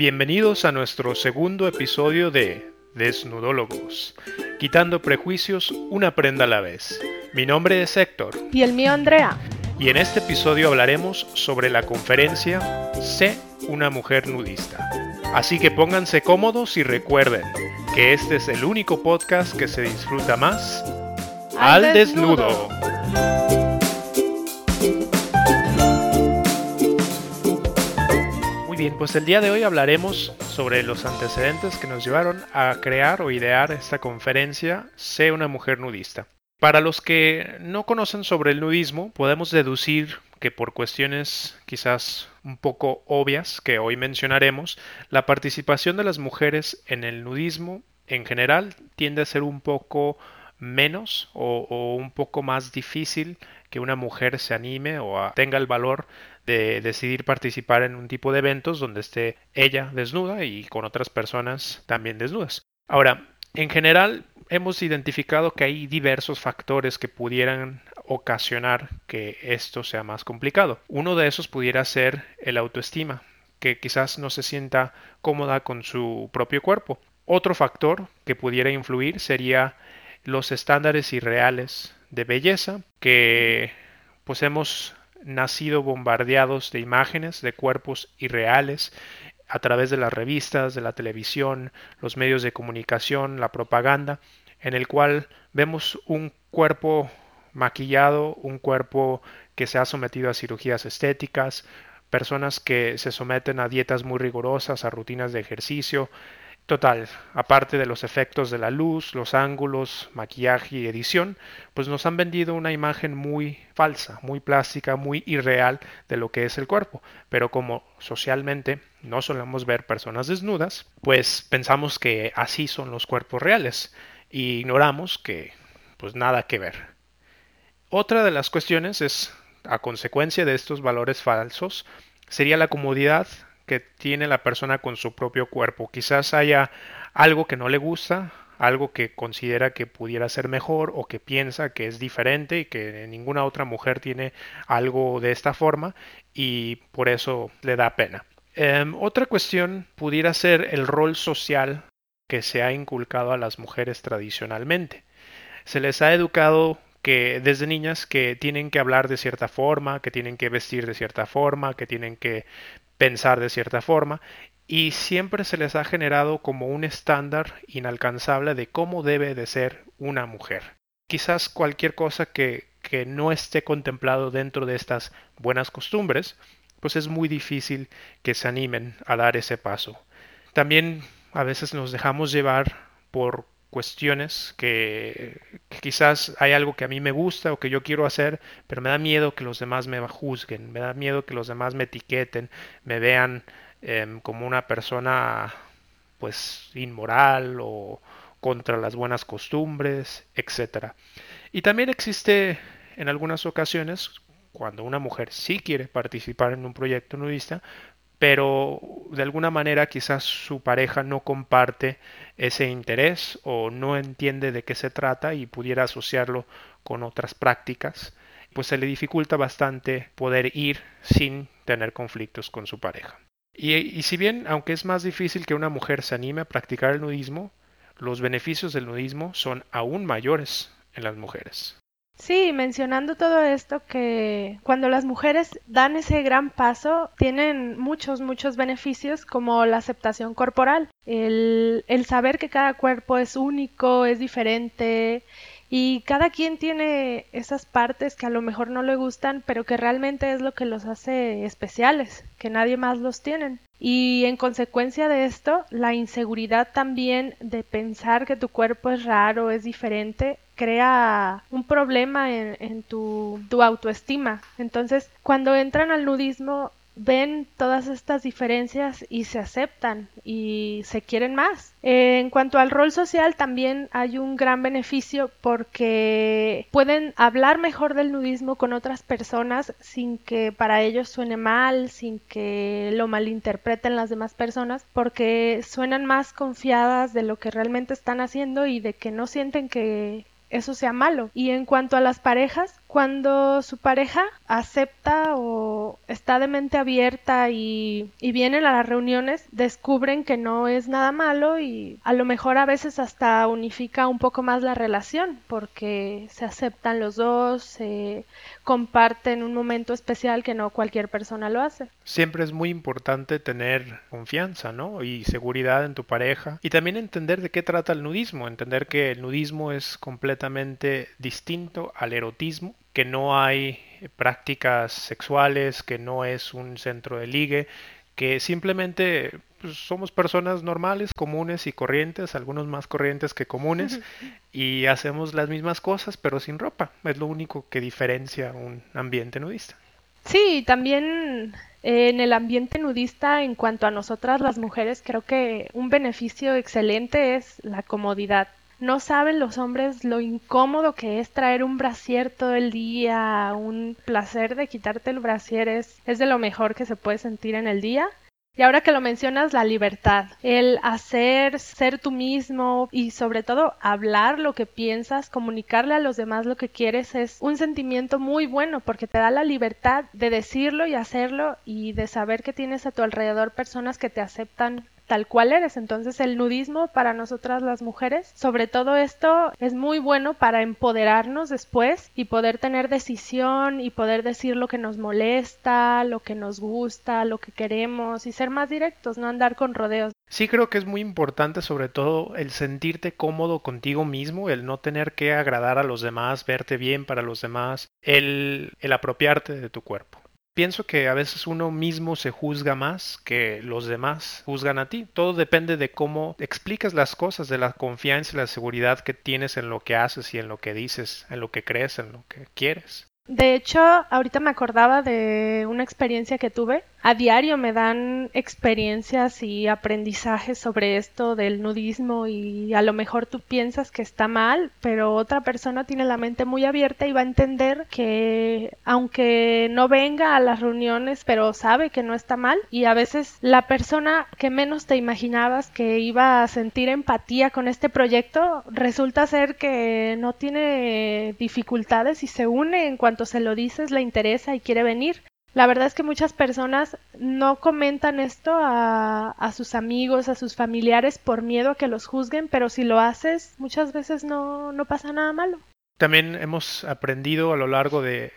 Bienvenidos a nuestro segundo episodio de Desnudólogos, quitando prejuicios una prenda a la vez. Mi nombre es Héctor. Y el mío Andrea. Y en este episodio hablaremos sobre la conferencia Sé una mujer nudista. Así que pónganse cómodos y recuerden que este es el único podcast que se disfruta más al, desnudo. Pues el día de hoy hablaremos sobre los antecedentes que nos llevaron a crear o idear esta conferencia Sé una mujer nudista. Para los que no conocen sobre el nudismo, podemos deducir que por cuestiones quizás un poco obvias que hoy mencionaremos, la participación de las mujeres en el nudismo en general tiende a ser un poco menos o, un poco más difícil que una mujer se anime o tenga el valor de decidir participar en un tipo de eventos donde esté ella desnuda y con otras personas también desnudas. Ahora, en general, hemos identificado que hay diversos factores que pudieran ocasionar que esto sea más complicado. Uno de esos pudiera ser el autoestima, que quizás no se sienta cómoda con su propio cuerpo. Otro factor que pudiera influir sería los estándares irreales de belleza que pues hemos nacido bombardeados de imágenes de cuerpos irreales a través de las revistas, de la televisión, los medios de comunicación, la propaganda, en el cual vemos un cuerpo maquillado, un cuerpo que se ha sometido a cirugías estéticas, personas que se someten a dietas muy rigurosas, a rutinas de ejercicio, Total, aparte de los efectos de la luz, los ángulos, maquillaje y edición, pues nos han vendido una imagen muy falsa, muy plástica, muy irreal de lo que es el cuerpo. Pero como socialmente no solemos ver personas desnudas, pues pensamos que así son los cuerpos reales y ignoramos que pues nada que ver. Otra de las cuestiones es, a consecuencia de estos valores falsos, sería la comodidad que tiene la persona con su propio cuerpo. Quizás haya algo que no le gusta, algo que considera que pudiera ser mejor o que piensa que es diferente y que ninguna otra mujer tiene algo de esta forma y por eso le da pena. Em, otra cuestión pudiera ser el rol social que se ha inculcado a las mujeres tradicionalmente. Se les ha educado que desde niñas que tienen que hablar de cierta forma, que tienen que vestir de cierta forma, que tienen que pensar de cierta forma y siempre se les ha generado como un estándar inalcanzable de cómo debe de ser una mujer. Quizás cualquier cosa que, que no esté contemplado dentro de estas buenas costumbres, pues es muy difícil que se animen a dar ese paso. También a veces nos dejamos llevar por cuestiones que, quizás hay algo que a mí me gusta o que yo quiero hacer, pero me da miedo que los demás me juzguen, me da miedo que los demás me etiqueten, me vean em, como una persona pues inmoral o contra las buenas costumbres, etcétera. Y también existe en algunas ocasiones cuando una mujer sí quiere participar en un proyecto nudista, pero de alguna manera quizás su pareja no comparte ese interés o no entiende de qué se trata y pudiera asociarlo con otras prácticas, pues se le dificulta bastante poder ir sin tener conflictos con su pareja. Y, si bien, aunque es más difícil que una mujer se anime a practicar el nudismo, los beneficios del nudismo son aún mayores en las mujeres. Sí, mencionando todo esto, que cuando las mujeres dan ese gran paso, tienen muchos, muchos beneficios como la aceptación corporal, el, el saber que cada cuerpo es único, es diferente y cada quien tiene esas partes que a lo mejor no le gustan, pero que realmente es lo que los hace especiales, que nadie más los tienen. Y en consecuencia de esto, la inseguridad también de pensar que tu cuerpo es raro, es diferente, crea un problema en, tu, tu autoestima. Entonces, cuando entran al nudismo, ven todas estas diferencias y se aceptan y se quieren más. En cuanto al rol social también hay un gran beneficio porque pueden hablar mejor del nudismo con otras personas sin que para ellos suene mal, sin que lo malinterpreten las demás personas, porque suenan más confiadas de lo que realmente están haciendo y de que no sienten que eso sea malo. Y en cuanto a las parejas, Cuando su pareja acepta o está de mente abierta y, vienen a las reuniones, descubren que no es nada malo y a lo mejor a veces hasta unifica un poco más la relación porque se aceptan los dos, se comparten un momento especial que no cualquier persona lo hace. Siempre es muy importante tener confianza, ¿no? Y seguridad en tu pareja y también entender de qué trata el nudismo, entender que el nudismo es completamente distinto al erotismo que no hay prácticas sexuales, que no es un centro de ligue, que simplemente pues, somos personas normales, comunes y corrientes, algunos más corrientes que comunes, y hacemos las mismas cosas pero sin ropa. Es lo único que diferencia un ambiente nudista. Sí, también en el ambiente nudista, en cuanto a nosotras las mujeres, creo que un beneficio excelente es la comodidad. No saben los hombres lo incómodo que es traer un brasier todo el día, un placer de quitarte el brasier es, es de lo mejor que se puede sentir en el día. Y ahora que lo mencionas, la libertad, el hacer, ser tú mismo y sobre todo hablar lo que piensas, comunicarle a los demás lo que quieres es un sentimiento muy bueno porque te da la libertad de decirlo y hacerlo y de saber que tienes a tu alrededor personas que te aceptan tal cual eres. Entonces el nudismo para nosotras las mujeres, sobre todo esto, es muy bueno para empoderarnos después y poder tener decisión y poder decir lo que nos molesta, lo que nos gusta, lo que queremos y ser más directos, no andar con rodeos. Sí creo que es muy importante sobre todo el sentirte cómodo contigo mismo, el no tener que agradar a los demás, verte bien para los demás, el, el apropiarte de tu cuerpo. Pienso que a veces uno mismo se juzga más que los demás juzgan a ti. Todo depende de cómo explicas las cosas, de la confianza y la seguridad que tienes en lo que haces y en lo que dices, en lo que crees, en lo que quieres. De hecho, ahorita me acordaba de una experiencia que tuve. A diario me dan experiencias y aprendizajes sobre esto del nudismo y a lo mejor tú piensas que está mal, pero otra persona tiene la mente muy abierta y va a entender que aunque no venga a las reuniones, pero sabe que no está mal y a veces la persona que menos te imaginabas que iba a sentir empatía con este proyecto resulta ser que no tiene dificultades y se une en cuanto se lo dices, le interesa y quiere venir. La verdad es que muchas personas no comentan esto a, sus amigos, a sus familiares por miedo a que los juzguen, pero si lo haces, muchas veces no, no pasa nada malo. También hemos aprendido a lo largo de,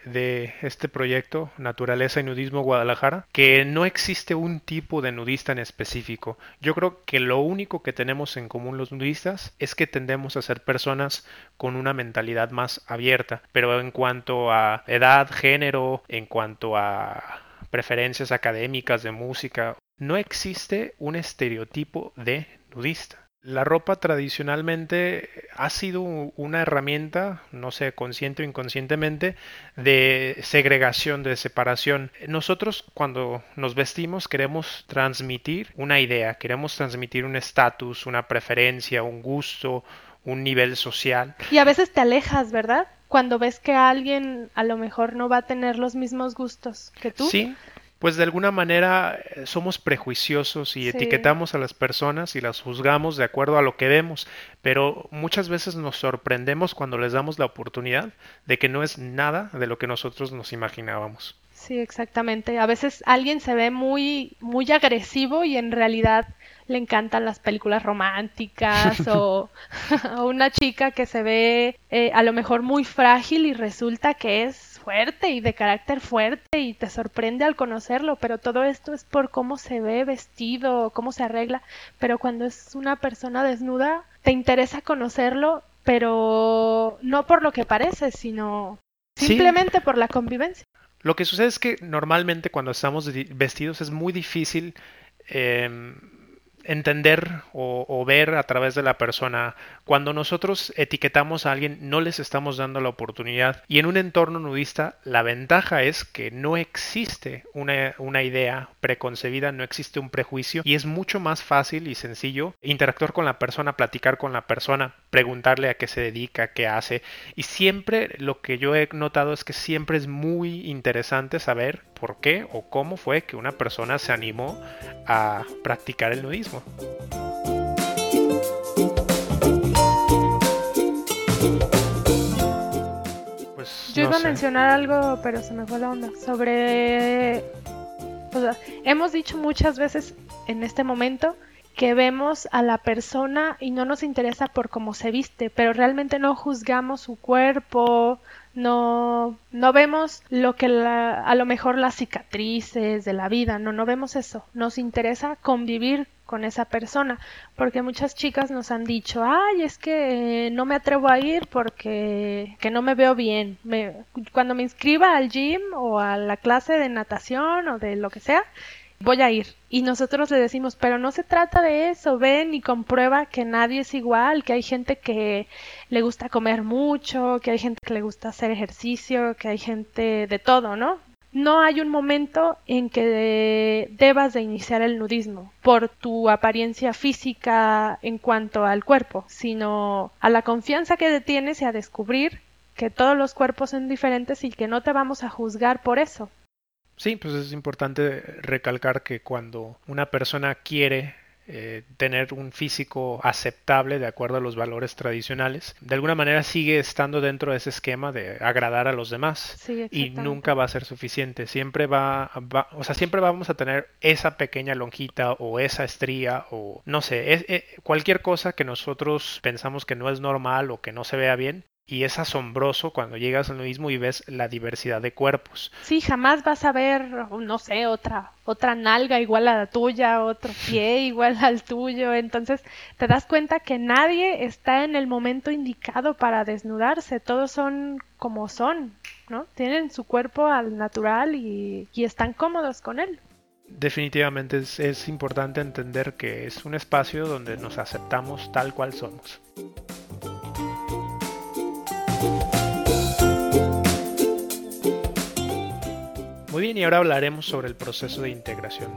este proyecto, Naturaleza y Nudismo Guadalajara, que no existe un tipo de nudista en específico. Yo creo que lo único que tenemos en común los nudistas es que tendemos a ser personas con una mentalidad más abierta, pero en cuanto a edad, género, en cuanto a preferencias académicas de música, no existe un estereotipo de nudista. La ropa tradicionalmente ha sido una herramienta, no sé, consciente o inconscientemente, de segregación, de separación. Nosotros cuando nos vestimos queremos transmitir una idea, queremos transmitir un estatus, una preferencia, un gusto, un nivel social. Y a veces te alejas, ¿verdad? Cuando ves que alguien a lo mejor no va a tener los mismos gustos que tú. Sí, pues de alguna manera eh, somos prejuiciosos y etiquetamos a las personas y las juzgamos de acuerdo a lo que vemos, pero muchas veces nos sorprendemos cuando les damos la oportunidad de que no es nada de lo que nosotros nos imaginábamos. Sí, exactamente. A veces alguien se ve muy muy agresivo y en realidad le encantan las películas románticas o, una chica que se ve eh, a lo mejor muy frágil y resulta que es fuerte y de carácter fuerte y te sorprende al conocerlo, pero todo esto es por cómo se ve vestido, cómo se arregla, pero cuando es una persona desnuda, te interesa conocerlo, pero no por lo que parece, sino simplemente por la convivencia. Lo que sucede es que normalmente cuando estamos vestidos es muy difícil eh, entender o, ver a través de la persona. Cuando nosotros etiquetamos a alguien, no les estamos dando la oportunidad. Y en un entorno nudista, la ventaja es que no existe una, una idea preconcebida, no existe un prejuicio y es mucho más fácil y sencillo interactuar con la persona, platicar con la persona, preguntarle a qué se dedica, qué hace. Y siempre lo que yo he notado es que siempre es muy interesante saber por qué o cómo fue que una persona se animó a practicar el nudismo. Pues yo iba a mencionar algo, pero se me fue la onda. Sobre... hemos dicho muchas veces en este momento que vemos a la persona y no nos interesa por cómo se viste, pero realmente no juzgamos su cuerpo, no, no vemos lo que a lo mejor las cicatrices de la vida, no, no vemos eso. Nos interesa convivir con esa persona, porque muchas chicas nos han dicho, ay, es que no me atrevo a ir porque que no me veo bien. Me, cuando me inscriba al gym o a la clase de natación o de lo que sea, voy a ir. Y nosotros le decimos, pero no se trata de eso, ven y comprueba que nadie es igual, que hay gente que le gusta comer mucho, que hay gente que le gusta hacer ejercicio, que hay gente de todo, ¿no? No hay un momento en que debas de iniciar el nudismo por tu apariencia física en cuanto al cuerpo, sino a la confianza que tienes y a descubrir que todos los cuerpos son diferentes y que no te vamos a juzgar por eso. Sí, pues es importante recalcar que cuando una persona quiere eh, tener un físico aceptable de acuerdo a los valores tradicionales, de alguna manera sigue estando dentro de ese esquema de agradar a los demás y nunca va a ser suficiente. Siempre va, o sea, siempre vamos a tener esa pequeña lonjita o esa estría o no sé, es, cualquier cosa que nosotros pensamos que no es normal o que no se vea bien, y es asombroso cuando llegas al nudismo y ves la diversidad de cuerpos. Sí, jamás vas a ver, no sé, otra otra nalga igual a la tuya, otro pie igual al tuyo. Entonces te das cuenta que nadie está en el momento indicado para desnudarse. Todos son como son, ¿no? Tienen su cuerpo al natural y, están cómodos con él. Definitivamente es, es importante entender que es un espacio donde nos aceptamos tal cual somos. Muy bien, y ahora hablaremos sobre el proceso de integración.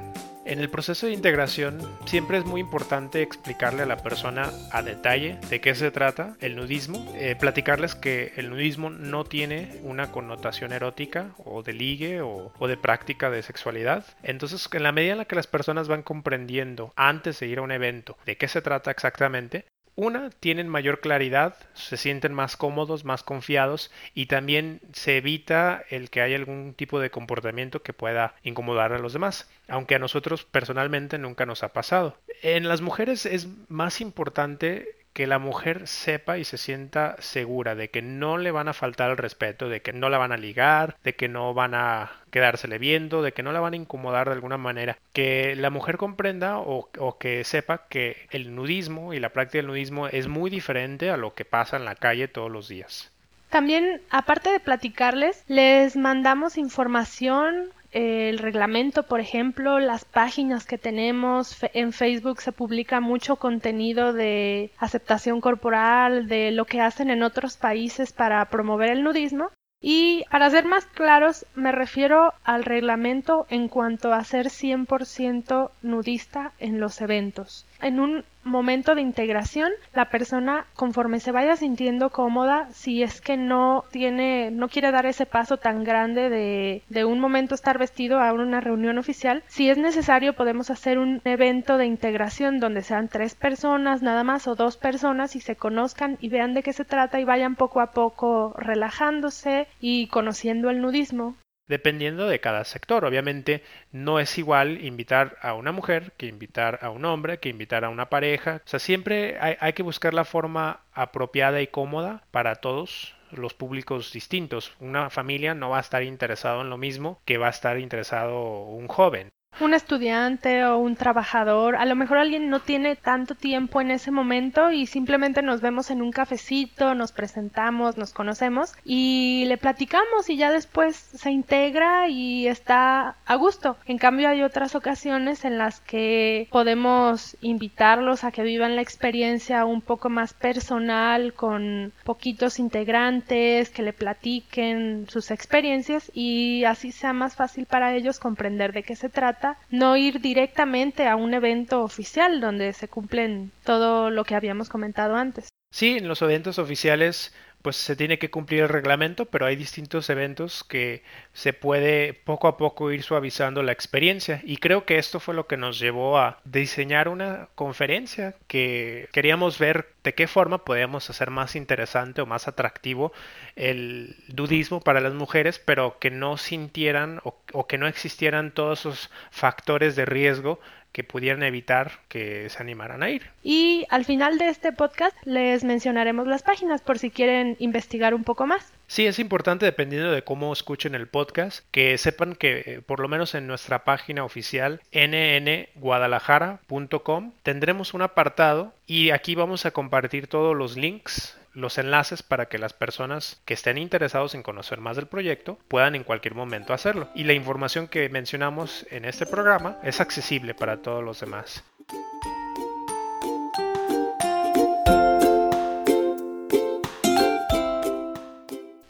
En el proceso de integración siempre es muy importante explicarle a la persona a detalle de qué se trata el nudismo, eh, platicarles que el nudismo no tiene una connotación erótica o de ligue o, o, de práctica de sexualidad. Entonces, en la medida en la que las personas van comprendiendo antes de ir a un evento de qué se trata exactamente, una, tienen mayor claridad, se sienten más cómodos, más confiados y también se evita el que haya algún tipo de comportamiento que pueda incomodar a los demás, aunque a nosotros personalmente nunca nos ha pasado. En las mujeres es más importante que la mujer sepa y se sienta segura de que no le van a faltar el respeto, de que no la van a ligar, de que no van a quedársele viendo, de que no la van a incomodar de alguna manera. Que la mujer comprenda o, o, que sepa que el nudismo y la práctica del nudismo es muy diferente a lo que pasa en la calle todos los días. También, aparte de platicarles, les mandamos información el reglamento, por ejemplo, las páginas que tenemos. En Facebook se publica mucho contenido de aceptación corporal, de lo que hacen en otros países para promover el nudismo. Y para ser más claros, me refiero al reglamento en cuanto a ser 100% nudista en los eventos. En un momento de integración, la persona conforme se vaya sintiendo cómoda, si es que no tiene, no quiere dar ese paso tan grande de, de un momento estar vestido a una reunión oficial, si es necesario podemos hacer un evento de integración donde sean tres personas nada más o dos personas y se conozcan y vean de qué se trata y vayan poco a poco relajándose y conociendo el nudismo dependiendo de cada sector. Obviamente no es igual invitar a una mujer que invitar a un hombre, que invitar a una pareja. O sea, siempre hay, que buscar la forma apropiada y cómoda para todos los públicos distintos. Una familia no va a estar interesado en lo mismo que va a estar interesado un joven un estudiante o un trabajador, a lo mejor alguien no tiene tanto tiempo en ese momento y simplemente nos vemos en un cafecito, nos presentamos, nos conocemos y le platicamos y ya después se integra y está a gusto. En cambio hay otras ocasiones en las que podemos invitarlos a que vivan la experiencia un poco más personal con poquitos integrantes, que le platiquen sus experiencias y así sea más fácil para ellos comprender de qué se trata no ir directamente a un evento oficial donde se cumplen todo lo que habíamos comentado antes. Sí, en los eventos oficiales pues se tiene que cumplir el reglamento, pero hay distintos eventos que se puede poco a poco ir suavizando la experiencia. Y creo que esto fue lo que nos llevó a diseñar una conferencia que queríamos ver de qué forma podíamos hacer más interesante o más atractivo el dudismo para las mujeres, pero que no sintieran o, o que no existieran todos esos factores de riesgo que pudieran evitar que se animaran a ir. Y al final de este podcast les mencionaremos las páginas por si quieren investigar un poco más. Sí, es importante, dependiendo de cómo escuchen el podcast, que sepan que eh, por lo menos en nuestra página oficial nnguadalajara.com tendremos un apartado y aquí vamos a compartir todos los links los enlaces para que las personas que estén interesados en conocer más del proyecto puedan en cualquier momento hacerlo. Y la información que mencionamos en este programa es accesible para todos los demás.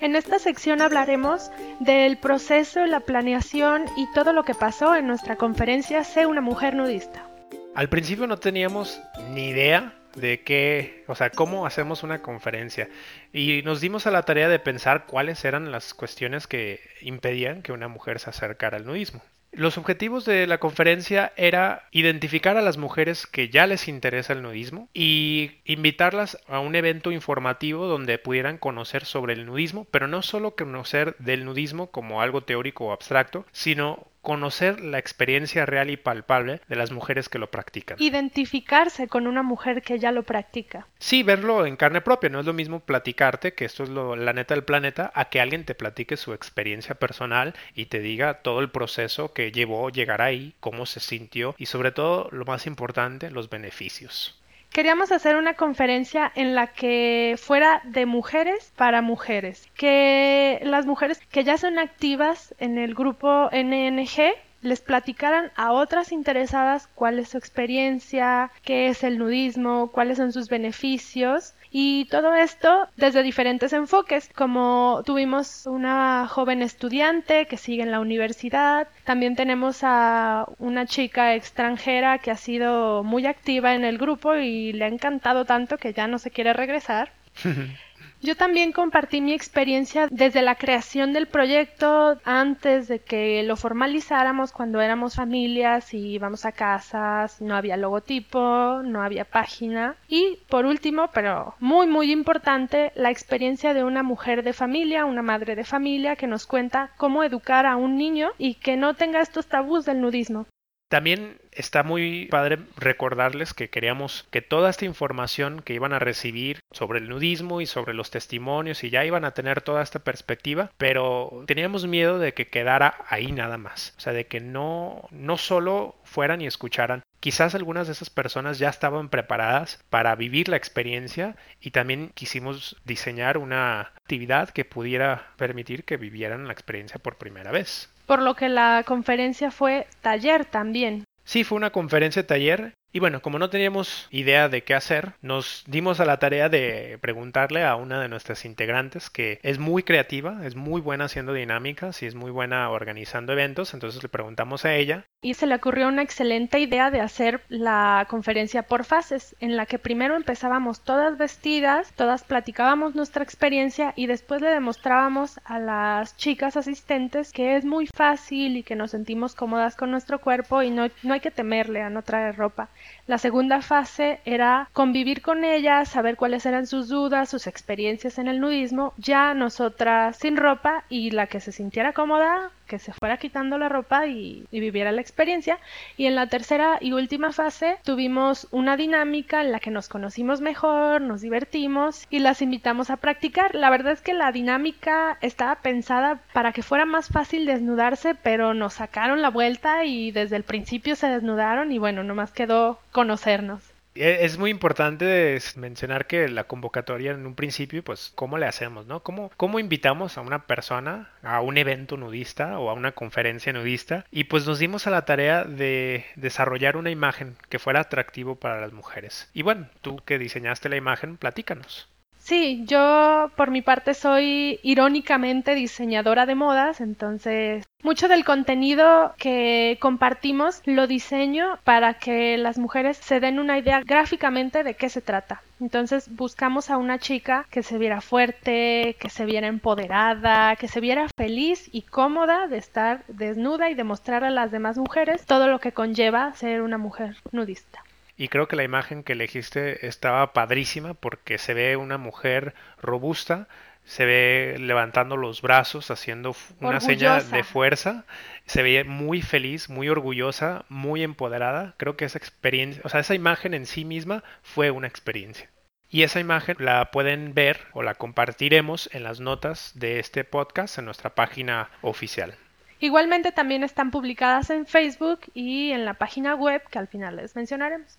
En esta sección hablaremos del proceso, la planeación y todo lo que pasó en nuestra conferencia Sé una mujer nudista. Al principio no teníamos ni idea de qué, o sea, cómo hacemos una conferencia. Y nos dimos a la tarea de pensar cuáles eran las cuestiones que impedían que una mujer se acercara al nudismo. Los objetivos de la conferencia era identificar a las mujeres que ya les interesa el nudismo y invitarlas a un evento informativo donde pudieran conocer sobre el nudismo, pero no solo conocer del nudismo como algo teórico o abstracto, sino conocer la experiencia real y palpable de las mujeres que lo practican. Identificarse con una mujer que ya lo practica. Sí, verlo en carne propia, no es lo mismo platicarte, que esto es lo, la neta del planeta, a que alguien te platique su experiencia personal y te diga todo el proceso que llevó llegar ahí, cómo se sintió y sobre todo, lo más importante, los beneficios. Queríamos hacer una conferencia en la que fuera de mujeres para mujeres, que las mujeres que ya son activas en el grupo NNG les platicaran a otras interesadas cuál es su experiencia, qué es el nudismo, cuáles son sus beneficios y todo esto desde diferentes enfoques, como tuvimos una joven estudiante que sigue en la universidad, también tenemos a una chica extranjera que ha sido muy activa en el grupo y le ha encantado tanto que ya no se quiere regresar. Yo también compartí mi experiencia desde la creación del proyecto, antes de que lo formalizáramos, cuando éramos familias y íbamos a casas, no había logotipo, no había página. Y por último, pero muy muy importante, la experiencia de una mujer de familia, una madre de familia que nos cuenta cómo educar a un niño y que no tenga estos tabús del nudismo. También está muy padre recordarles que queríamos que toda esta información que iban a recibir sobre el nudismo y sobre los testimonios y ya iban a tener toda esta perspectiva, pero teníamos miedo de que quedara ahí nada más, o sea, de que no no solo fueran y escucharan. Quizás algunas de esas personas ya estaban preparadas para vivir la experiencia y también quisimos diseñar una actividad que pudiera permitir que vivieran la experiencia por primera vez por lo que la conferencia fue taller también. Sí, fue una conferencia taller y bueno, como no teníamos idea de qué hacer, nos dimos a la tarea de preguntarle a una de nuestras integrantes que es muy creativa, es muy buena haciendo dinámicas y es muy buena organizando eventos, entonces le preguntamos a ella. Y se le ocurrió una excelente idea de hacer la conferencia por fases, en la que primero empezábamos todas vestidas, todas platicábamos nuestra experiencia y después le demostrábamos a las chicas asistentes que es muy fácil y que nos sentimos cómodas con nuestro cuerpo y no, no hay que temerle a no traer ropa. La segunda fase era convivir con ellas, saber cuáles eran sus dudas, sus experiencias en el nudismo, ya nosotras sin ropa y la que se sintiera cómoda que se fuera quitando la ropa y, viviera la experiencia. Y en la tercera y última fase tuvimos una dinámica en la que nos conocimos mejor, nos divertimos y las invitamos a practicar. La verdad es que la dinámica estaba pensada para que fuera más fácil desnudarse, pero nos sacaron la vuelta y desde el principio se desnudaron y bueno, nomás quedó conocernos. E, es muy importante mencionar que la convocatoria en un principio, pues, ¿cómo le hacemos, no? ¿Cómo, ¿Cómo invitamos a una persona a un evento nudista o a una conferencia nudista? Y pues nos dimos a la tarea de desarrollar una imagen que fuera atractivo para las mujeres. Y bueno, tú que diseñaste la imagen, platícanos. Sí, yo por mi parte soy irónicamente diseñadora de modas, entonces mucho del contenido que compartimos lo diseño para que las mujeres se den una idea gráficamente de qué se trata. Entonces buscamos a una chica que se viera fuerte, que se viera empoderada, que se viera feliz y cómoda de estar desnuda y demostrar a las demás mujeres todo lo que conlleva ser una mujer nudista. Y creo que la imagen que elegiste estaba padrísima porque se ve una mujer robusta, se ve levantando los brazos, haciendo una seña de fuerza, se ve muy feliz, muy orgullosa, muy empoderada. Creo que esa experiencia, o sea, esa imagen en sí misma fue una experiencia. Y esa imagen la pueden ver o la compartiremos en las notas de este podcast en nuestra página oficial. Igualmente también están publicadas en Facebook y en la página web que al final les mencionaremos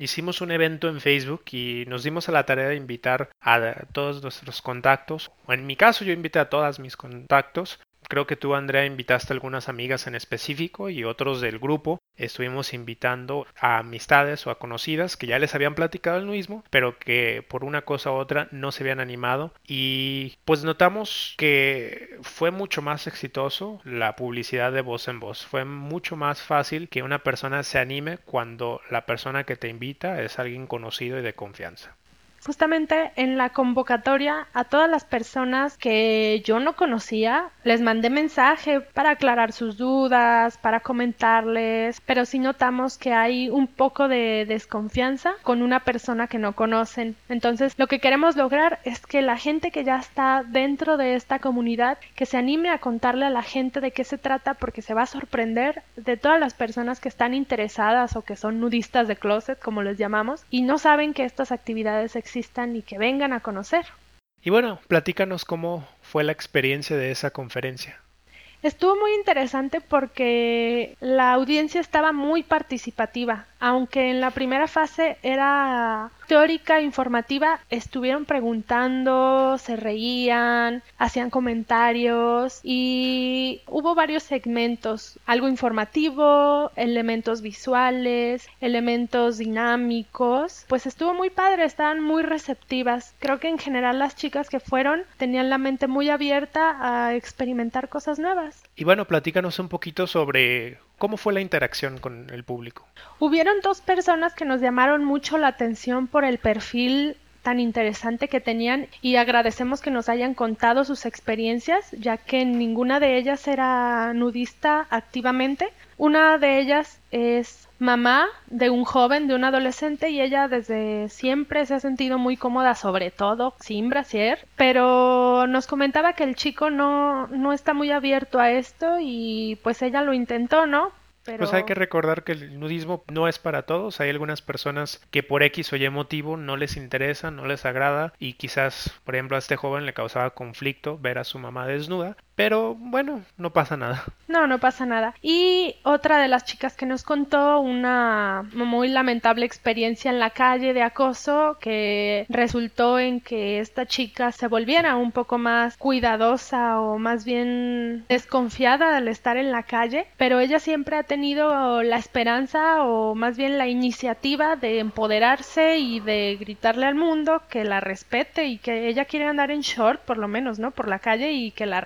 hicimos un evento en Facebook y nos dimos a la tarea de invitar a todos nuestros contactos. En mi caso yo invité a todas mis contactos Creo que tú, Andrea, invitaste a algunas amigas en específico y otros del grupo. Estuvimos invitando a amistades o a conocidas que ya les habían platicado el nudismo, pero que por una cosa u otra no se habían animado. Y pues notamos que fue mucho más exitoso la publicidad de voz en voz. Fue mucho más fácil que una persona se anime cuando la persona que te invita es alguien conocido y de confianza justamente en la convocatoria a todas las personas que yo no conocía, les mandé mensaje para aclarar sus dudas, para comentarles, pero sí notamos que hay un poco de desconfianza con una persona que no conocen. Entonces, lo que queremos lograr es que la gente que ya está dentro de esta comunidad, que se anime a contarle a la gente de qué se trata porque se va a sorprender de todas las personas que están interesadas o que son nudistas de closet, como les llamamos, y no saben que estas actividades existen existan y que vengan a conocer. Y bueno, platícanos cómo fue la experiencia de esa conferencia. Estuvo muy interesante porque la audiencia estaba muy participativa, aunque en la primera fase era teórica, informativa, estuvieron preguntando, se reían, hacían comentarios y hubo varios segmentos, algo informativo, elementos visuales, elementos dinámicos, pues estuvo muy padre, estaban muy receptivas. Creo que en general las chicas que fueron tenían la mente muy abierta a experimentar cosas nuevas. Y bueno, platícanos un poquito sobre cómo fue la interacción con el público. Hubieron dos personas que nos llamaron mucho la atención por el perfil tan interesante que tenían y agradecemos que nos hayan contado sus experiencias, ya que ninguna de ellas era nudista activamente. Una de ellas es mamá de un joven, de un adolescente, y ella desde siempre se ha sentido muy cómoda, sobre todo sin brasier, pero nos comentaba que el chico no, no está muy abierto a esto y pues ella lo intentó, ¿no? Pues hay que recordar que el nudismo no es para todos. Hay algunas personas que por X o Y motivo no les interesa, no les agrada y quizás, por ejemplo, a este joven le causaba conflicto ver a su mamá desnuda. Pero bueno, no pasa nada. No, no pasa nada. Y otra de las chicas que nos contó una muy lamentable experiencia en la calle de acoso que resultó en que esta chica se volviera un poco más cuidadosa o más bien desconfiada al estar en la calle, pero ella siempre ha tenido la esperanza o más bien la iniciativa de empoderarse y de gritarle al mundo que la respete y que ella quiere andar en short por lo menos, ¿no? Por la calle y que la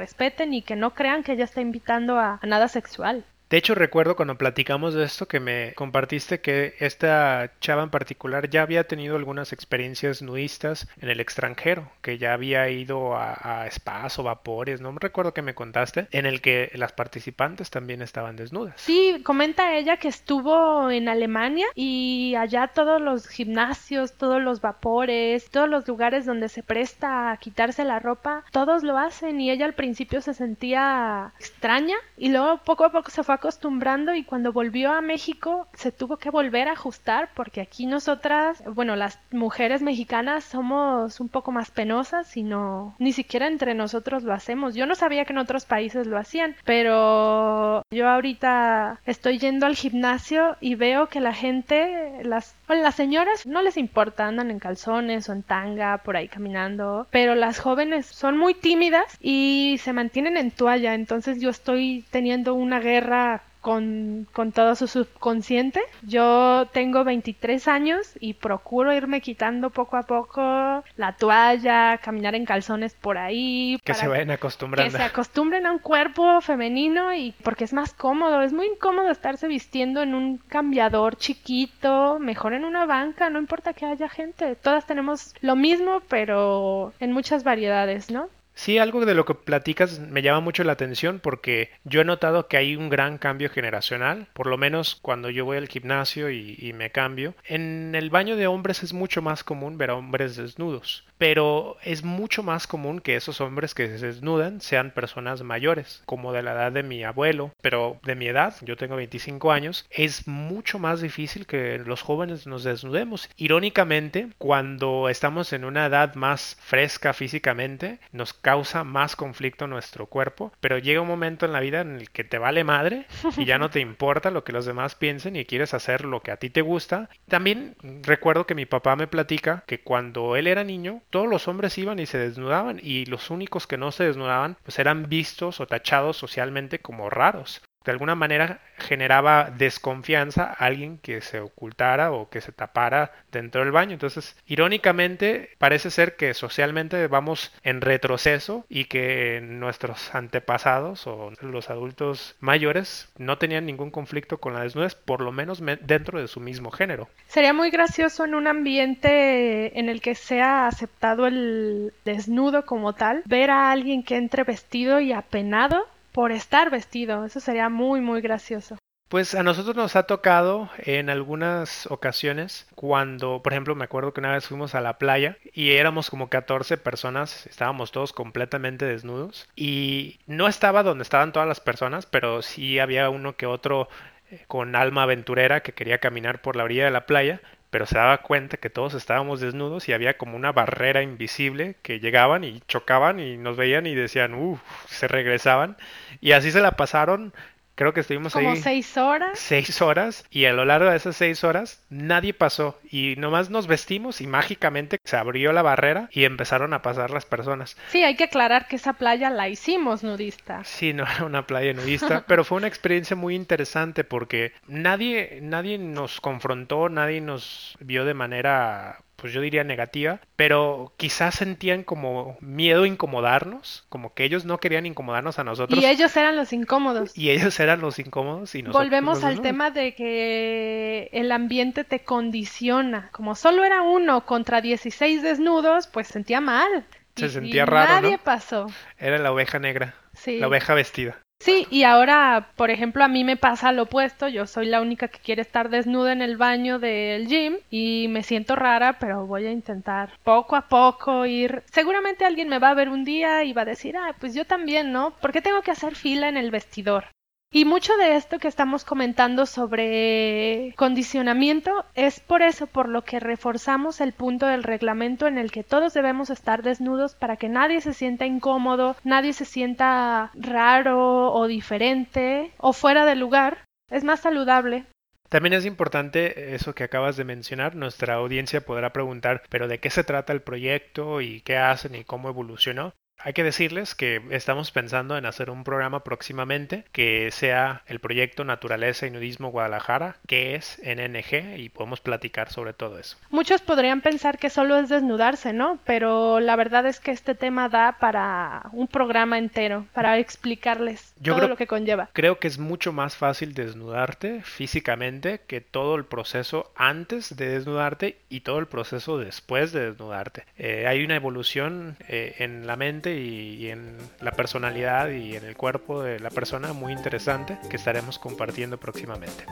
y que no crean que ella está invitando a, nada sexual. De hecho, recuerdo cuando platicamos de esto que me compartiste que esta chava en particular ya había tenido algunas experiencias nudistas en el extranjero, que ya había ido a, a o vapores, no me recuerdo que me contaste, en el que las participantes también estaban desnudas. Sí, comenta ella que estuvo en Alemania y allá todos los gimnasios, todos los vapores, todos los lugares donde se presta a quitarse la ropa, todos lo hacen y ella al principio se sentía extraña y luego poco a poco se fue acostumbrando y cuando volvió a México se tuvo que volver a ajustar porque aquí nosotras, bueno, las mujeres mexicanas somos un poco más penosas y no, ni siquiera entre nosotros lo hacemos. Yo no sabía que en otros países lo hacían, pero yo ahorita estoy yendo al gimnasio y veo que la gente, las, las señoras no les importa, andan en calzones o en tanga por ahí caminando, pero las jóvenes son muy tímidas y se mantienen en toalla, entonces yo estoy teniendo una guerra con, con todo su subconsciente. Yo tengo 23 años y procuro irme quitando poco a poco la toalla, caminar en calzones por ahí. Que se vayan acostumbrando. Que se acostumbren a un cuerpo femenino y porque es más cómodo. Es muy incómodo estarse vistiendo en un cambiador chiquito, mejor en una banca, no importa que haya gente. Todas tenemos lo mismo, pero en muchas variedades, ¿no? Sí, algo de lo que platicas me llama mucho la atención porque yo he notado que hay un gran cambio generacional, por lo menos cuando yo voy al gimnasio y, y, me cambio. En el baño de hombres es mucho más común ver a hombres desnudos pero es mucho más común que esos hombres que se desnudan sean personas mayores, como de la edad de mi abuelo, pero de mi edad, yo tengo 25 años, es mucho más difícil que los jóvenes nos desnudemos. Irónicamente, cuando estamos en una edad más fresca físicamente, nos causa más conflicto nuestro cuerpo, pero llega un momento en la vida en el que te vale madre y ya no te importa lo que los demás piensen y quieres hacer lo que a ti te gusta. También recuerdo que mi papá me platica que cuando él era niño, todos los hombres iban y se desnudaban y los únicos que no se desnudaban pues eran vistos o tachados socialmente como raros de alguna manera generaba desconfianza a alguien que se ocultara o que se tapara dentro del baño. Entonces, irónicamente, parece ser que socialmente vamos en retroceso y que nuestros antepasados o los adultos mayores no tenían ningún conflicto con la desnudez, por lo menos dentro de su mismo género. Sería muy gracioso en un ambiente en el que sea aceptado el desnudo como tal, ver a alguien que entre vestido y apenado por estar vestido. Eso sería muy, muy gracioso. Pues a nosotros nos ha tocado en algunas ocasiones cuando, por ejemplo, me acuerdo que una vez fuimos a la playa y éramos como 14 personas, estábamos todos completamente desnudos y no estaba donde estaban todas las personas, pero sí había uno que otro eh, con alma aventurera que quería caminar por la orilla de la playa, pero se daba cuenta que todos estábamos desnudos y había como una barrera invisible que llegaban y chocaban y nos veían y decían, uff, se regresaban. Y así se la pasaron Creo que estuvimos ahí. Como seis horas. Seis horas. Y a lo largo de esas seis horas nadie pasó. Y nomás nos vestimos y mágicamente se abrió la barrera y empezaron a pasar las personas. Sí, hay que aclarar que esa playa la hicimos nudista. Sí, no era una playa nudista, pero fue una experiencia muy interesante porque nadie, nadie nos confrontó, nadie nos vio de manera pues yo diría negativa, pero quizás sentían como miedo a incomodarnos, como que ellos no querían incomodarnos a nosotros. Y ellos eran los incómodos. Y ellos eran los incómodos y nosotros. Volvemos al tema de que el ambiente te condiciona. Como solo era uno contra 16 desnudos, pues sentía mal. Se sentía raro. Nadie pasó. Era la oveja negra. Sí. La oveja vestida. Sí, y ahora, por ejemplo, a mí me pasa lo opuesto, yo soy la única que quiere estar desnuda en el baño del gym y me siento rara, pero voy a intentar poco a poco ir. Seguramente alguien me va a ver un día y va a decir, ah, pues yo también, ¿no? ¿Por qué tengo que hacer fila en el vestidor? Y mucho de esto que estamos comentando sobre condicionamiento es por eso por lo que reforzamos el punto del reglamento en el que todos debemos estar desnudos para que nadie se sienta incómodo, nadie se sienta raro o diferente o fuera de lugar. Es más saludable. También es importante eso que acabas de mencionar. Nuestra audiencia podrá preguntar, pero ¿de qué se trata el proyecto y qué hacen y cómo evolucionó? Hay que decirles que estamos pensando en hacer un programa próximamente que sea el proyecto Naturaleza y Nudismo Guadalajara, que es NNG, y podemos platicar sobre todo eso. Muchos podrían pensar que solo es desnudarse, ¿no? Pero la verdad es que este tema da para un programa entero, para explicarles todo lo que conlleva. Creo que es mucho más fácil desnudarte físicamente que todo el proceso antes de desnudarte y todo el proceso después de desnudarte. Eh, hay una evolución eh, en la mente y, en la personalidad y en el cuerpo de la persona muy interesante que estaremos compartiendo próximamente.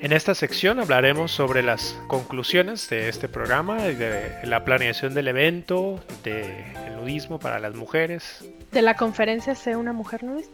En esta sección hablaremos sobre las conclusiones de este programa y de la planeación del evento, del nudismo para las mujeres. De la conferencia Sé una mujer nudista.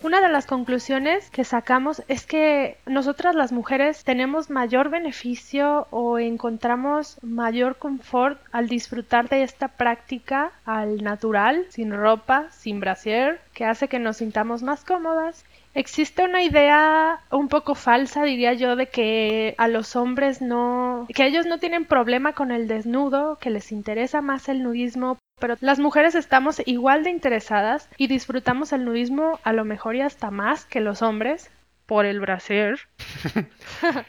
Una de las conclusiones que sacamos es que nosotras las mujeres tenemos mayor beneficio o encontramos mayor confort al disfrutar de esta práctica al natural, sin ropa, sin brasier, que hace que nos sintamos más cómodas. Existe una idea un poco falsa, diría yo, de que a los hombres no, que ellos no tienen problema con el desnudo, que les interesa más el nudismo, pero las mujeres estamos igual de interesadas y disfrutamos el nudismo a lo mejor y hasta más que los hombres por el brasier.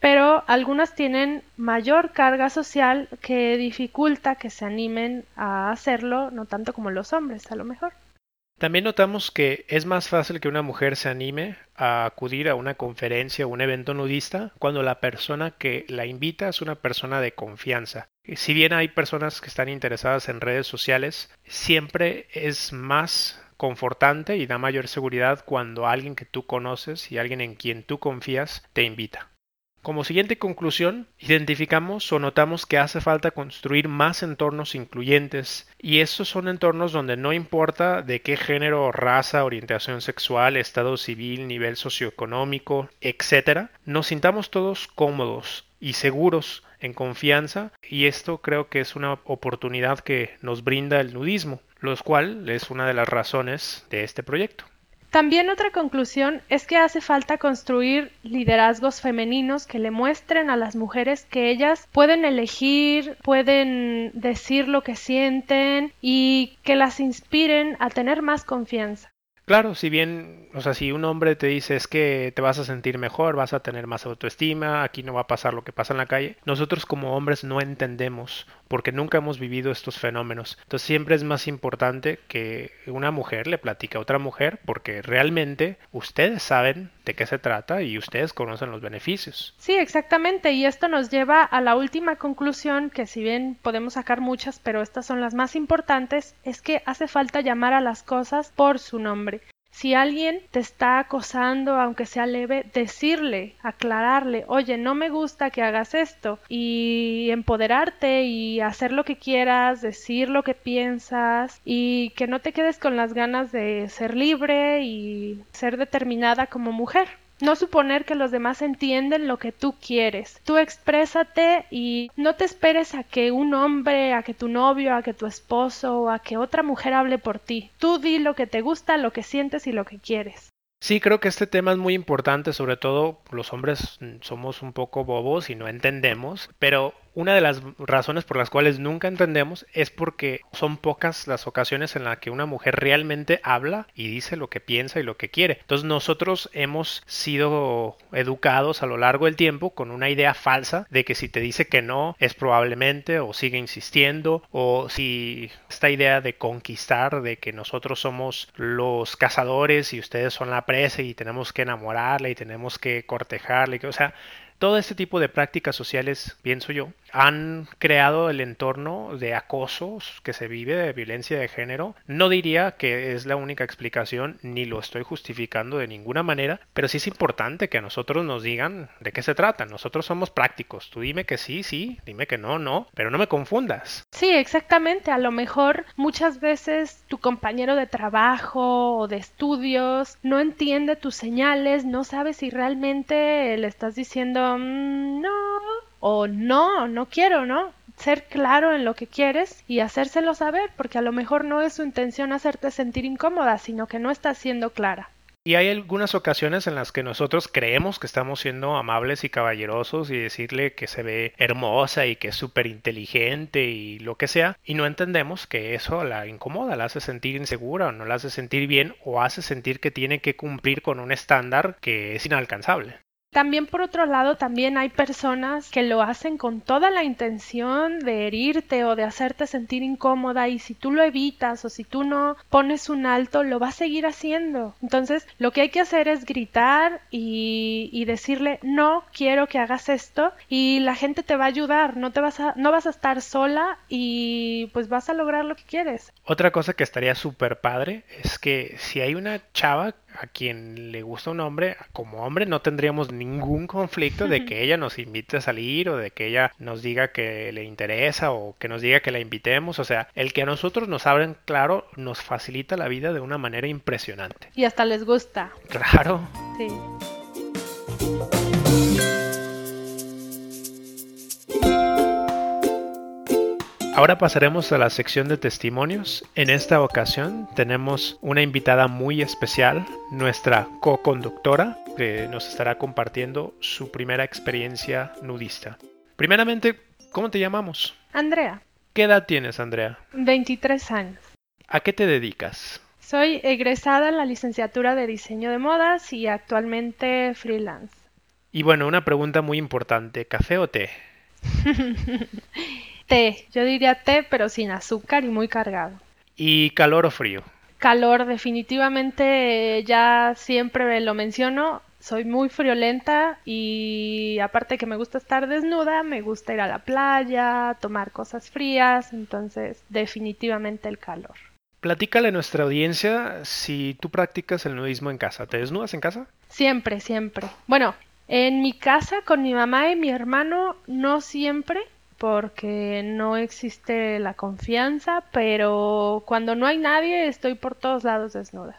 pero algunas tienen mayor carga social que dificulta que se animen a hacerlo, no tanto como los hombres, a lo mejor. También notamos que es más fácil que una mujer se anime a acudir a una conferencia o un evento nudista cuando la persona que la invita es una persona de confianza. Si bien hay personas que están interesadas en redes sociales, siempre es más confortante y da mayor seguridad cuando alguien que tú conoces y alguien en quien tú confías te invita. Como siguiente conclusión, identificamos o notamos que hace falta construir más entornos incluyentes y estos son entornos donde no importa de qué género, raza, orientación sexual, estado civil, nivel socioeconómico, etc., nos sintamos todos cómodos y seguros en confianza y esto creo que es una oportunidad que nos brinda el nudismo, lo cual es una de las razones de este proyecto. También otra conclusión es que hace falta construir liderazgos femeninos que le muestren a las mujeres que ellas pueden elegir, pueden decir lo que sienten y que las inspiren a tener más confianza. Claro, si bien, o sea, si un hombre te dice es que te vas a sentir mejor, vas a tener más autoestima, aquí no va a pasar lo que pasa en la calle, nosotros como hombres no entendemos porque nunca hemos vivido estos fenómenos. Entonces siempre es más importante que una mujer le platique a otra mujer porque realmente ustedes saben de qué se trata y ustedes conocen los beneficios. Sí, exactamente, y esto nos lleva a la última conclusión que si bien podemos sacar muchas, pero estas son las más importantes, es que hace falta llamar a las cosas por su nombre. Si alguien te está acosando, aunque sea leve, decirle, aclararle, oye, no me gusta que hagas esto, y empoderarte y hacer lo que quieras, decir lo que piensas, y que no te quedes con las ganas de ser libre y ser determinada como mujer. No suponer que los demás entienden lo que tú quieres. Tú exprésate y no te esperes a que un hombre, a que tu novio, a que tu esposo o a que otra mujer hable por ti. Tú di lo que te gusta, lo que sientes y lo que quieres. Sí, creo que este tema es muy importante, sobre todo los hombres somos un poco bobos y no entendemos, pero una de las razones por las cuales nunca entendemos es porque son pocas las ocasiones en las que una mujer realmente habla y dice lo que piensa y lo que quiere. Entonces nosotros hemos sido educados a lo largo del tiempo con una idea falsa de que si te dice que no es probablemente o sigue insistiendo o si esta idea de conquistar de que nosotros somos los cazadores y ustedes son la presa y tenemos que enamorarle y tenemos que cortejarle, o sea, todo este tipo de prácticas sociales, pienso yo, han creado el entorno de acoso que se vive, de violencia de género. No diría que es la única explicación, ni lo estoy justificando de ninguna manera, pero sí es importante que a nosotros nos digan de qué se trata. Nosotros somos prácticos. Tú dime que sí, sí, dime que no, no, pero no me confundas. Sí, exactamente. A lo mejor muchas veces tu compañero de trabajo o de estudios no entiende tus señales, no sabe si realmente le estás diciendo Mm, no, o no, no quiero, ¿no? Ser claro en lo que quieres y hacérselo saber, porque a lo mejor no es su intención hacerte sentir incómoda, sino que no estás siendo clara. Y hay algunas ocasiones en las que nosotros creemos que estamos siendo amables y caballerosos y decirle que se ve hermosa y que es súper inteligente y lo que sea, y no entendemos que eso la incomoda, la hace sentir insegura o no la hace sentir bien o hace sentir que tiene que cumplir con un estándar que es inalcanzable. También por otro lado, también hay personas que lo hacen con toda la intención de herirte o de hacerte sentir incómoda y si tú lo evitas o si tú no pones un alto, lo va a seguir haciendo. Entonces, lo que hay que hacer es gritar y, decirle, no quiero que hagas esto y la gente te va a ayudar, no, te vas a, no vas a estar sola y pues vas a lograr lo que quieres. Otra cosa que estaría súper padre es que si hay una chava a quien le gusta un hombre, como hombre no tendríamos ningún conflicto de que ella nos invite a salir o de que ella nos diga que le interesa o que nos diga que la invitemos. O sea, el que a nosotros nos abren claro nos facilita la vida de una manera impresionante. Y hasta les gusta. Claro. Sí. Ahora pasaremos a la sección de testimonios. En esta ocasión tenemos una invitada muy especial, nuestra co-conductora, que nos estará compartiendo su primera experiencia nudista. Primeramente, ¿cómo te llamamos? Andrea. ¿Qué edad tienes, Andrea? 23 años. ¿A qué te dedicas? Soy egresada en la licenciatura de diseño de modas y actualmente freelance. Y bueno, una pregunta muy importante, ¿café o té? té, yo diría té, pero sin azúcar y muy cargado. ¿Y calor o frío? Calor, definitivamente ya siempre lo menciono, soy muy friolenta y aparte que me gusta estar desnuda, me gusta ir a la playa, tomar cosas frías, entonces definitivamente el calor. Platícale a nuestra audiencia si tú practicas el nudismo en casa. ¿Te desnudas en casa? Siempre, siempre. Bueno, en mi casa con mi mamá y mi hermano no siempre, porque no existe la confianza, pero cuando no hay nadie estoy por todos lados desnuda.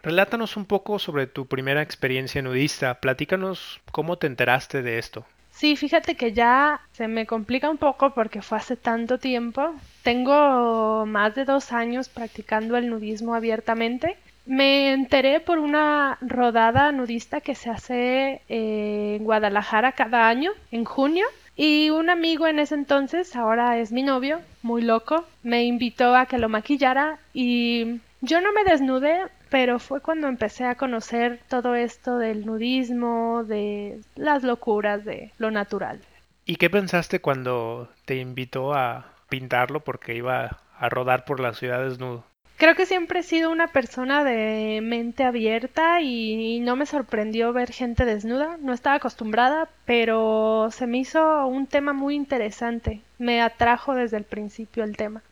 Relátanos un poco sobre tu primera experiencia nudista. Platícanos cómo te enteraste de esto. Sí, fíjate que ya se me complica un poco porque fue hace tanto tiempo. Tengo más de dos años practicando el nudismo abiertamente. Me enteré por una rodada nudista que se hace eh, en Guadalajara cada año, en junio. Y un amigo en ese entonces, ahora es mi novio, muy loco, me invitó a que lo maquillara y yo no me desnudé, pero fue cuando empecé a conocer todo esto del nudismo, de las locuras de lo natural. ¿Y qué pensaste cuando te invitó a pintarlo porque iba a rodar por la ciudad desnudo? Creo que siempre he sido una persona de mente abierta y no me sorprendió ver gente desnuda. No estaba acostumbrada, pero se me hizo un tema muy interesante. Me atrajo desde el principio el tema.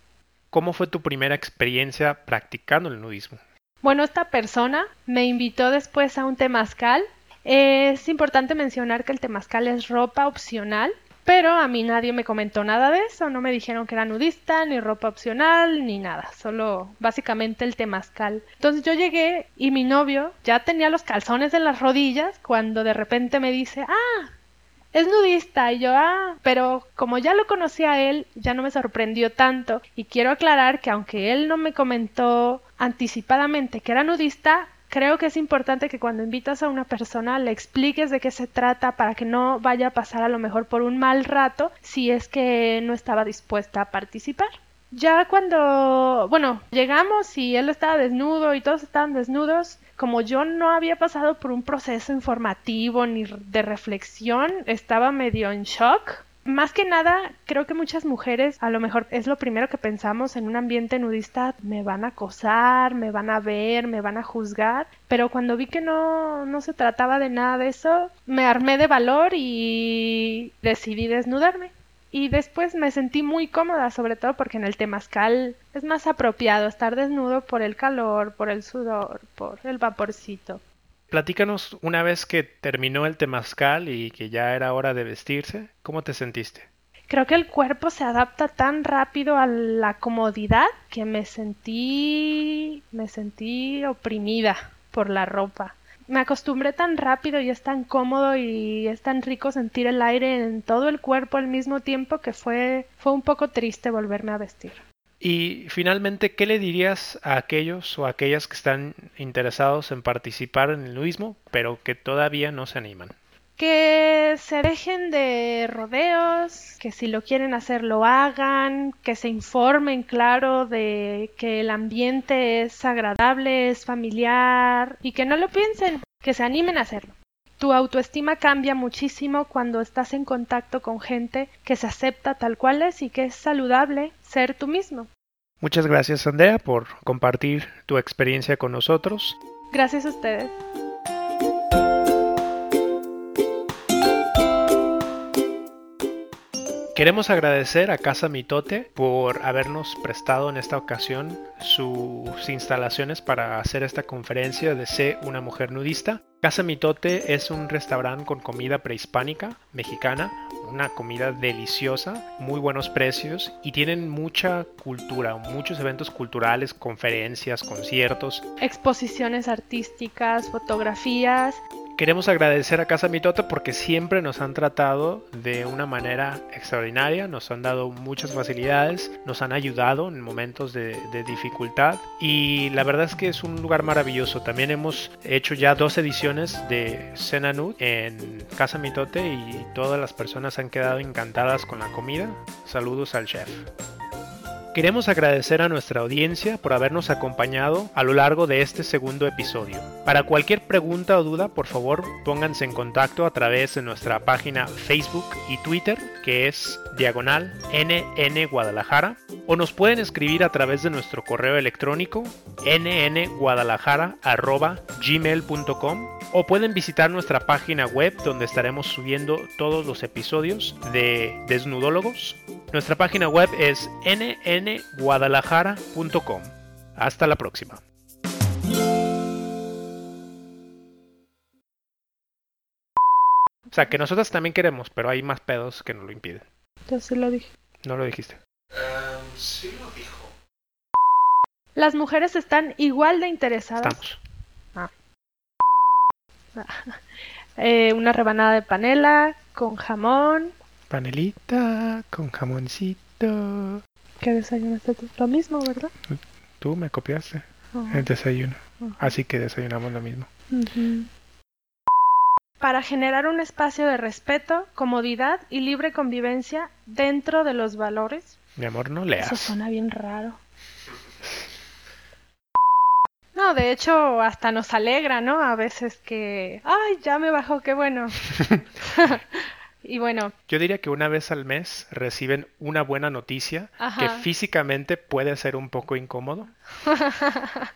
¿Cómo fue tu primera experiencia practicando el nudismo? Bueno, esta persona me invitó después a un temazcal. Es importante mencionar que el temazcal es ropa opcional pero a mí nadie me comentó nada de eso, no me dijeron que era nudista, ni ropa opcional, ni nada, solo básicamente el temazcal. Entonces yo llegué y mi novio ya tenía los calzones en las rodillas cuando de repente me dice, ah, es nudista y yo, ah, pero como ya lo conocía a él, ya no me sorprendió tanto y quiero aclarar que aunque él no me comentó anticipadamente que era nudista, creo que es importante que cuando invitas a una persona le expliques de qué se trata para que no vaya a pasar a lo mejor por un mal rato si es que no estaba dispuesta a participar. Ya cuando, bueno, llegamos y él estaba desnudo y todos estaban desnudos, como yo no había pasado por un proceso informativo ni de reflexión, estaba medio en shock más que nada, creo que muchas mujeres a lo mejor es lo primero que pensamos en un ambiente nudista, me van a acosar, me van a ver, me van a juzgar, pero cuando vi que no, no se trataba de nada de eso, me armé de valor y decidí desnudarme. Y después me sentí muy cómoda, sobre todo porque en el temazcal es más apropiado estar desnudo por el calor, por el sudor, por el vaporcito. Platícanos una vez que terminó el temazcal y que ya era hora de vestirse, ¿cómo te sentiste? Creo que el cuerpo se adapta tan rápido a la comodidad que me sentí me sentí oprimida por la ropa. Me acostumbré tan rápido y es tan cómodo y es tan rico sentir el aire en todo el cuerpo al mismo tiempo que fue fue un poco triste volverme a vestir. Y finalmente, ¿qué le dirías a aquellos o aquellas que están interesados en participar en el nudismo, pero que todavía no se animan? Que se dejen de rodeos, que si lo quieren hacer lo hagan, que se informen, claro, de que el ambiente es agradable, es familiar y que no lo piensen, que se animen a hacerlo. Tu autoestima cambia muchísimo cuando estás en contacto con gente que se acepta tal cual es y que es saludable ser tú mismo. Muchas gracias Andrea por compartir tu experiencia con nosotros. Gracias a ustedes. Queremos agradecer a Casa Mitote por habernos prestado en esta ocasión sus instalaciones para hacer esta conferencia de Sé una mujer nudista. Casa Mitote es un restaurante con comida prehispánica mexicana, una comida deliciosa, muy buenos precios y tienen mucha cultura, muchos eventos culturales, conferencias, conciertos, exposiciones artísticas, fotografías Queremos agradecer a Casa Mitota porque siempre nos han tratado de una manera extraordinaria, nos han dado muchas facilidades, nos han ayudado en momentos de, dificultad y la verdad es que es un lugar maravilloso. También hemos hecho ya dos ediciones de Cena Nud en Casa Mitote y todas las personas han quedado encantadas con la comida. Saludos al chef. Queremos agradecer a nuestra audiencia por habernos acompañado a lo largo de este segundo episodio. Para cualquier pregunta o duda, por favor, pónganse en contacto a través de nuestra página Facebook y Twitter, que es diagonal NN Guadalajara, o nos pueden escribir a través de nuestro correo electrónico nnguadalajara.gmail.com o pueden visitar nuestra página web donde estaremos subiendo todos los episodios de Desnudólogos. Nuestra página web es nnguadalajara.com. Hasta la próxima. O sea, que nosotros también queremos, pero hay más pedos que nos lo impiden. Yo sí lo dije. No lo dijiste. Um, sí lo dijo. Las mujeres están igual de interesadas. Estamos. Eh, una rebanada de panela con jamón. Panelita con jamoncito. ¿Qué desayunaste tú? Lo mismo, ¿verdad? Tú me copiaste el desayuno. Así que desayunamos lo mismo. Para generar un espacio de respeto, comodidad y libre convivencia dentro de los valores. Mi amor, no leas. Eso suena bien raro. No, de hecho, hasta nos alegra, ¿no? A veces que, ay, ya me bajó, qué bueno. y bueno. Yo diría que una vez al mes reciben una buena noticia que físicamente puede ser un poco incómodo.